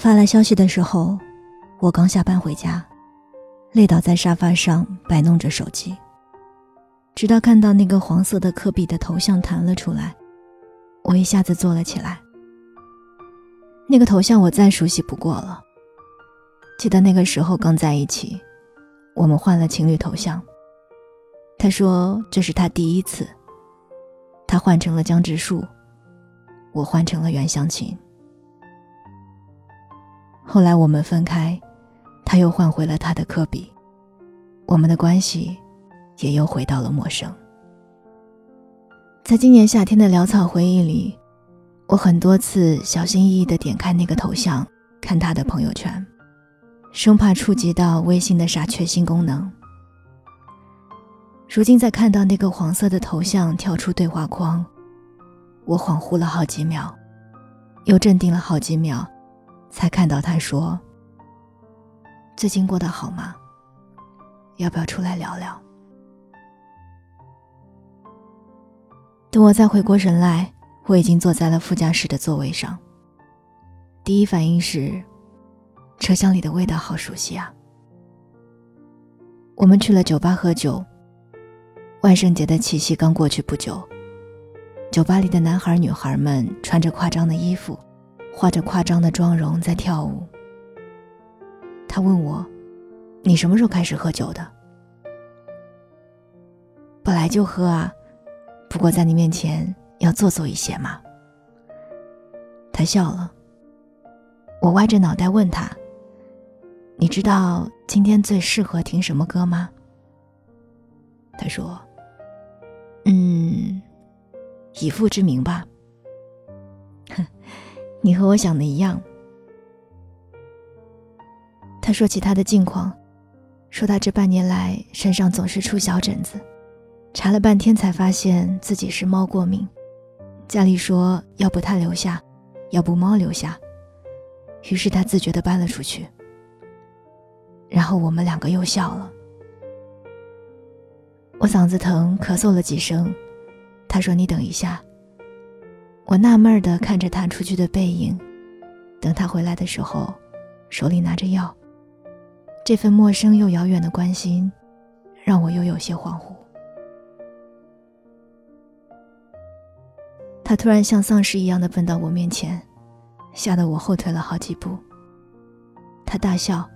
发来消息的时候，我刚下班回家，累倒在沙发上摆弄着手机，直到看到那个黄色的科比的头像弹了出来，我一下子坐了起来。那个头像我再熟悉不过了，记得那个时候刚在一起，我们换了情侣头像。他说这是他第一次。他换成了江直树，我换成了袁湘琴。后来我们分开，他又换回了他的科比，我们的关系也又回到了陌生。在今年夏天的潦草回忆里，我很多次小心翼翼地点开那个头像，看他的朋友圈，生怕触及到微信的傻缺新功能。如今再看到那个黄色的头像跳出对话框，我恍惚了好几秒，又镇定了好几秒。才看到他说：“最近过得好吗？要不要出来聊聊？”等我再回过神来，我已经坐在了副驾驶的座位上。第一反应是，车厢里的味道好熟悉啊！我们去了酒吧喝酒。万圣节的气息刚过去不久，酒吧里的男孩女孩们穿着夸张的衣服。化着夸张的妆容在跳舞。他问我：“你什么时候开始喝酒的？”本来就喝啊，不过在你面前要做作一些嘛。他笑了。我歪着脑袋问他：“你知道今天最适合听什么歌吗？”他说：“嗯，以父之名吧。”你和我想的一样。他说起他的近况，说他这半年来身上总是出小疹子，查了半天才发现自己是猫过敏。家里说要不他留下，要不猫留下，于是他自觉的搬了出去。然后我们两个又笑了。我嗓子疼，咳嗽了几声，他说：“你等一下。”我纳闷的看着他出去的背影，等他回来的时候，手里拿着药。这份陌生又遥远的关心，让我又有些恍惚。他突然像丧尸一样的奔到我面前，吓得我后退了好几步。他大笑：“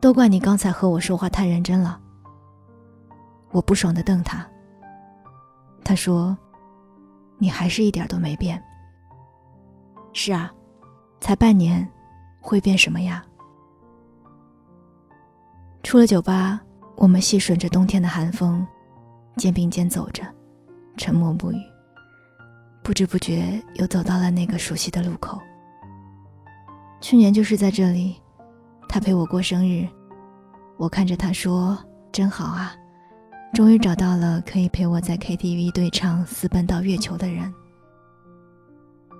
都怪你刚才和我说话太认真了。”我不爽的瞪他。他说。你还是一点都没变。是啊，才半年，会变什么呀？出了酒吧，我们细顺着冬天的寒风，肩并肩走着，沉默不语。不知不觉又走到了那个熟悉的路口。去年就是在这里，他陪我过生日，我看着他说：“真好啊。”终于找到了可以陪我在 KTV 对唱《私奔到月球》的人，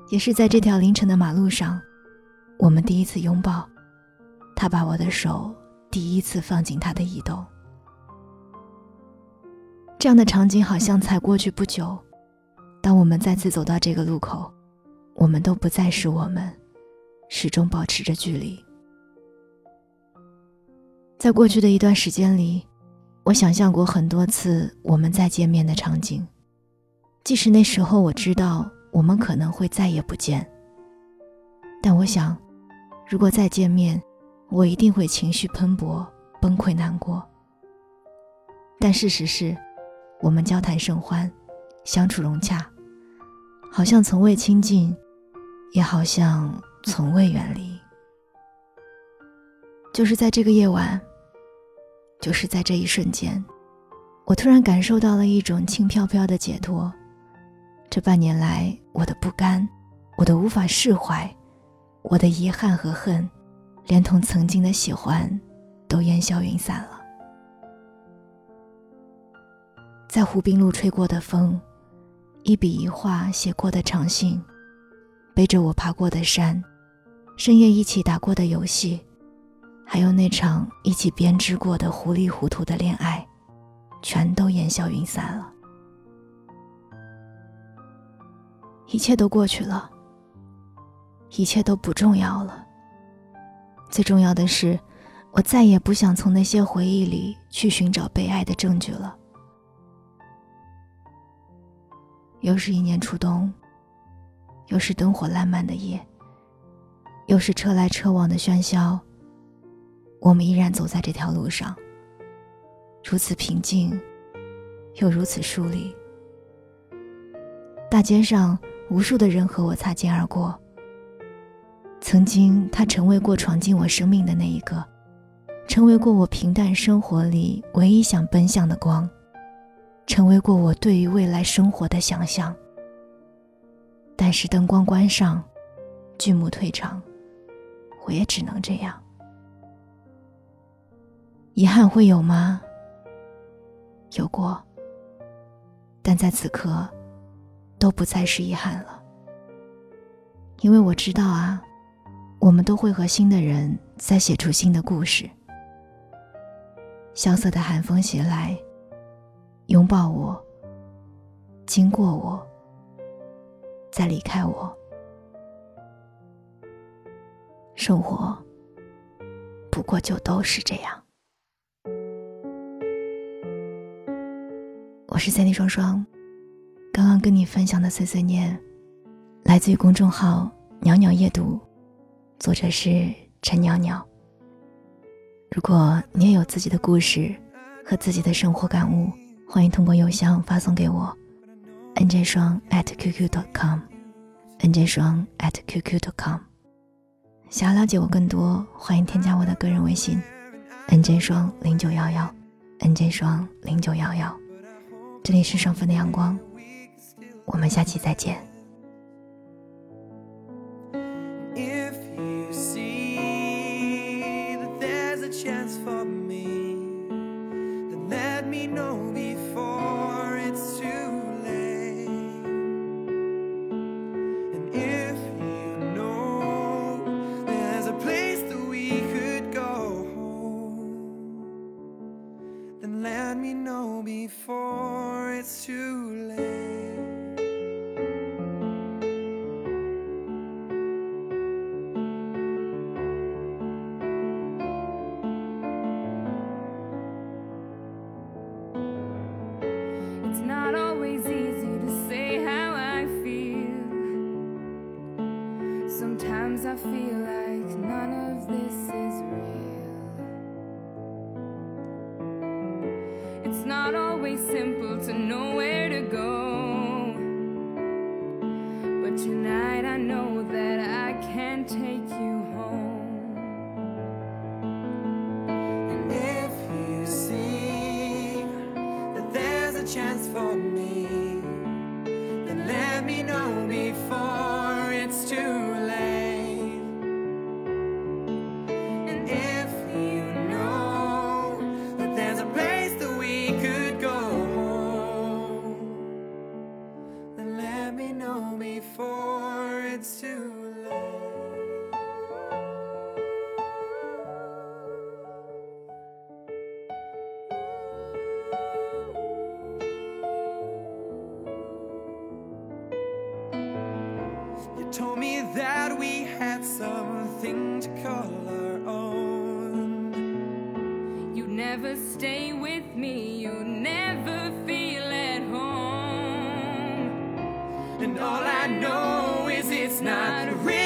也是在这条凌晨的马路上，我们第一次拥抱，他把我的手第一次放进他的衣兜。这样的场景好像才过去不久，当我们再次走到这个路口，我们都不再是我们，始终保持着距离。在过去的一段时间里。我想象过很多次我们再见面的场景，即使那时候我知道我们可能会再也不见。但我想，如果再见面，我一定会情绪喷薄、崩溃难过。但事实是，我们交谈甚欢，相处融洽，好像从未亲近，也好像从未远离。就是在这个夜晚。就是在这一瞬间，我突然感受到了一种轻飘飘的解脱。这半年来，我的不甘，我的无法释怀，我的遗憾和恨，连同曾经的喜欢，都烟消云散了。在湖滨路吹过的风，一笔一画写过的长信，背着我爬过的山，深夜一起打过的游戏。还有那场一起编织过的糊里糊涂的恋爱，全都烟消云散了。一切都过去了，一切都不重要了。最重要的是，我再也不想从那些回忆里去寻找被爱的证据了。又是一年初冬，又是灯火烂漫的夜，又是车来车往的喧嚣。我们依然走在这条路上，如此平静，又如此疏离。大街上，无数的人和我擦肩而过。曾经，他成为过闯进我生命的那一个，成为过我平淡生活里唯一想奔向的光，成为过我对于未来生活的想象。但是灯光关上，剧目退场，我也只能这样。遗憾会有吗？有过，但在此刻，都不再是遗憾了，因为我知道啊。我们都会和新的人再写出新的故事。萧瑟的寒风袭来，拥抱我，经过我，再离开我。生活不过就都是这样。我是三 D 双双，刚刚跟你分享的碎碎念，来自于公众号“袅袅夜读”。作者是陈袅袅。如果你也有自己的故事和自己的生活感悟，欢迎通过邮箱发送给我，nj 双 at qq dot com，nj 双 at qq dot com。想要了解我更多，欢迎添加我的个人微信，nj 双零九幺幺，nj 双零九幺幺。这里是上分的阳光，我们下期再见。Simple to know where to go. But tonight I know that I can take you home. And if you see that there's a chance for me, told me that we had something to call our own. You never stay with me, You'd never feel at home. And all I know is it's not real.